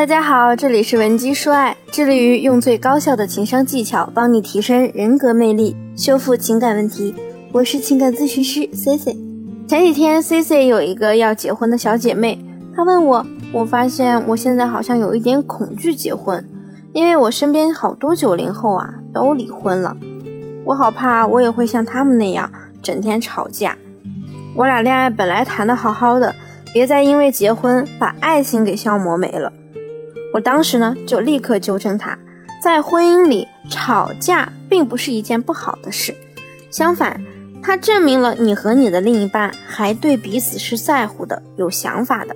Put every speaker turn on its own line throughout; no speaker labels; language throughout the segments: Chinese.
大家好，这里是文姬说爱，致力于用最高效的情商技巧帮你提升人格魅力，修复情感问题。我是情感咨询师 C C。前几天 C C 有一个要结婚的小姐妹，她问我，我发现我现在好像有一点恐惧结婚，因为我身边好多九零后啊都离婚了，我好怕我也会像他们那样整天吵架。我俩恋爱本来谈的好好的，别再因为结婚把爱情给消磨没了。我当时呢就立刻纠正他，在婚姻里吵架并不是一件不好的事，相反，它证明了你和你的另一半还对彼此是在乎的、有想法的。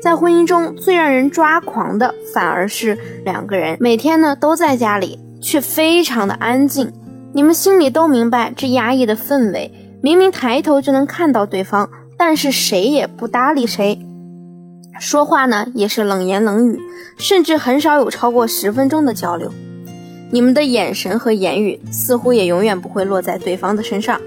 在婚姻中最让人抓狂的，反而是两个人每天呢都在家里，却非常的安静。你们心里都明白这压抑的氛围，明明抬头就能看到对方，但是谁也不搭理谁。说话呢也是冷言冷语，甚至很少有超过十分钟的交流。你们的眼神和言语似乎也永远不会落在对方的身上。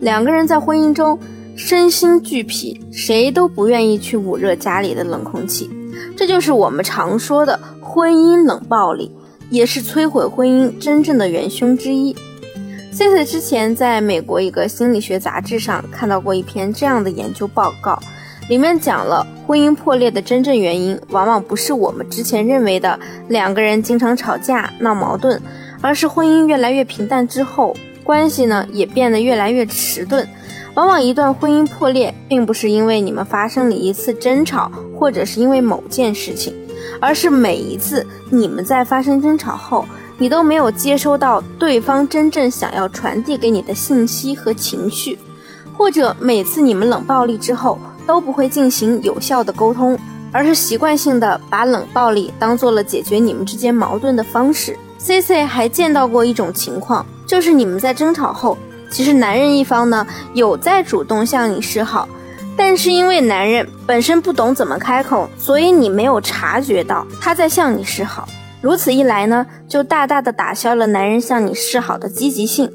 两个人在婚姻中身心俱疲，谁都不愿意去捂热家里的冷空气。这就是我们常说的婚姻冷暴力，也是摧毁婚姻真正的元凶之一。Cici 之前在美国一个心理学杂志上看到过一篇这样的研究报告。里面讲了婚姻破裂的真正原因，往往不是我们之前认为的两个人经常吵架闹矛盾，而是婚姻越来越平淡之后，关系呢也变得越来越迟钝。往往一段婚姻破裂，并不是因为你们发生了一次争吵，或者是因为某件事情，而是每一次你们在发生争吵后，你都没有接收到对方真正想要传递给你的信息和情绪，或者每次你们冷暴力之后。都不会进行有效的沟通，而是习惯性的把冷暴力当做了解决你们之间矛盾的方式。C C 还见到过一种情况，就是你们在争吵后，其实男人一方呢有在主动向你示好，但是因为男人本身不懂怎么开口，所以你没有察觉到他在向你示好。如此一来呢，就大大的打消了男人向你示好的积极性。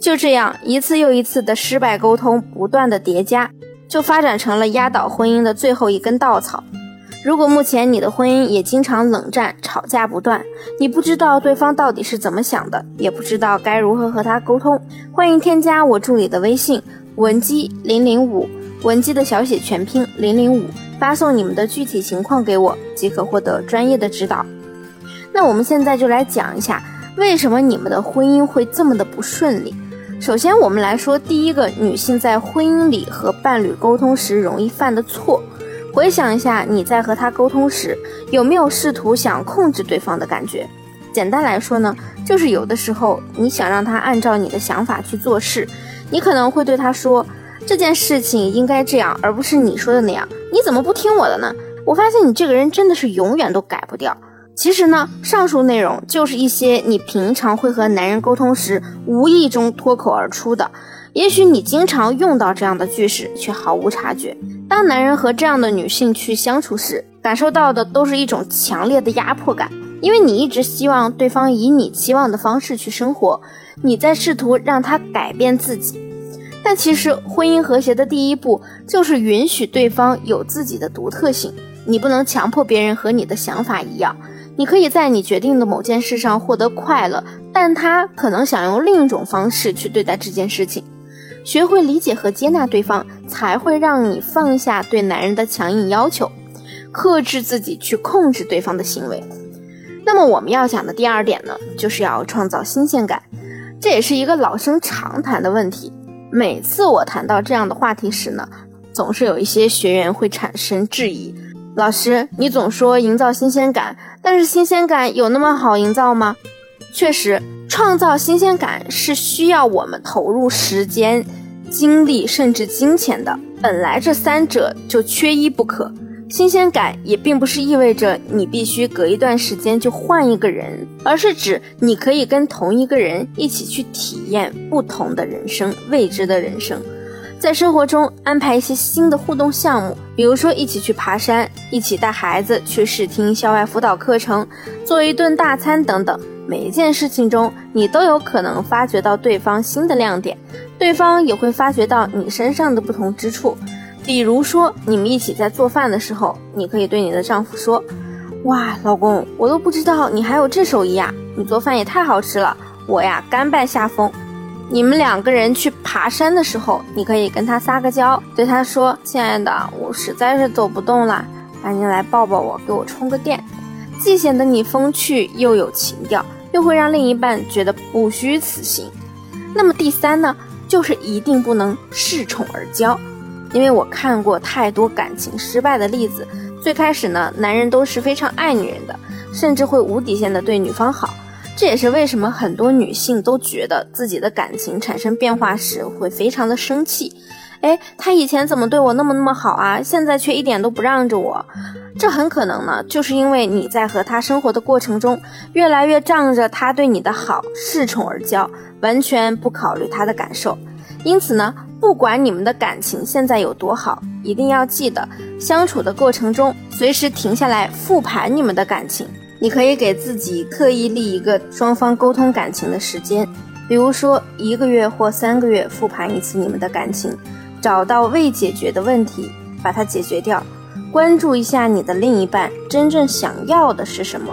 就这样一次又一次的失败沟通不断的叠加。就发展成了压倒婚姻的最后一根稻草。如果目前你的婚姻也经常冷战、吵架不断，你不知道对方到底是怎么想的，也不知道该如何和他沟通，欢迎添加我助理的微信文姬零零五，文姬的小写全拼零零五，发送你们的具体情况给我，即可获得专业的指导。那我们现在就来讲一下，为什么你们的婚姻会这么的不顺利。首先，我们来说第一个女性在婚姻里和伴侣沟通时容易犯的错。回想一下，你在和他沟通时，有没有试图想控制对方的感觉？简单来说呢，就是有的时候你想让他按照你的想法去做事，你可能会对他说：“这件事情应该这样，而不是你说的那样。你怎么不听我的呢？我发现你这个人真的是永远都改不掉。”其实呢，上述内容就是一些你平常会和男人沟通时无意中脱口而出的。也许你经常用到这样的句式，却毫无察觉。当男人和这样的女性去相处时，感受到的都是一种强烈的压迫感，因为你一直希望对方以你期望的方式去生活，你在试图让他改变自己。但其实，婚姻和谐的第一步就是允许对方有自己的独特性，你不能强迫别人和你的想法一样。你可以在你决定的某件事上获得快乐，但他可能想用另一种方式去对待这件事情。学会理解和接纳对方，才会让你放下对男人的强硬要求，克制自己去控制对方的行为。那么我们要讲的第二点呢，就是要创造新鲜感，这也是一个老生常谈的问题。每次我谈到这样的话题时呢，总是有一些学员会产生质疑。老师，你总说营造新鲜感，但是新鲜感有那么好营造吗？确实，创造新鲜感是需要我们投入时间、精力甚至金钱的。本来这三者就缺一不可。新鲜感也并不是意味着你必须隔一段时间就换一个人，而是指你可以跟同一个人一起去体验不同的人生、未知的人生。在生活中安排一些新的互动项目，比如说一起去爬山，一起带孩子去试听校外辅导课程，做一顿大餐等等。每一件事情中，你都有可能发掘到对方新的亮点，对方也会发掘到你身上的不同之处。比如说，你们一起在做饭的时候，你可以对你的丈夫说：“哇，老公，我都不知道你还有这手艺啊！你做饭也太好吃了，我呀甘拜下风。你们两个人去爬山的时候，你可以跟他撒个娇，对他说：“亲爱的，我实在是走不动了，赶紧来抱抱我，给我充个电。”既显得你风趣又有情调，又会让另一半觉得不虚此行。那么第三呢，就是一定不能恃宠而骄，因为我看过太多感情失败的例子。最开始呢，男人都是非常爱女人的，甚至会无底线的对女方好。这也是为什么很多女性都觉得自己的感情产生变化时会非常的生气。哎，他以前怎么对我那么那么好啊，现在却一点都不让着我。这很可能呢，就是因为你在和他生活的过程中，越来越仗着他对你的好，恃宠而骄，完全不考虑他的感受。因此呢。不管你们的感情现在有多好，一定要记得相处的过程中，随时停下来复盘你们的感情。你可以给自己特意立一个双方沟通感情的时间，比如说一个月或三个月复盘一次你们的感情，找到未解决的问题，把它解决掉。关注一下你的另一半真正想要的是什么。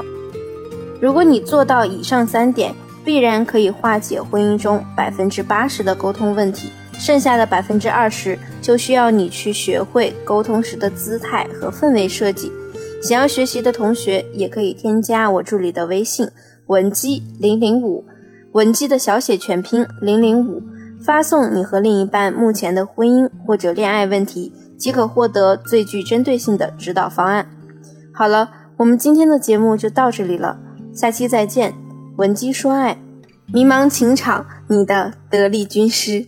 如果你做到以上三点，必然可以化解婚姻中百分之八十的沟通问题。剩下的百分之二十就需要你去学会沟通时的姿态和氛围设计。想要学习的同学也可以添加我助理的微信文姬零零五，文姬的小写全拼零零五，发送你和另一半目前的婚姻或者恋爱问题，即可获得最具针对性的指导方案。好了，我们今天的节目就到这里了，下期再见。文姬说爱，迷茫情场，你的得力军师。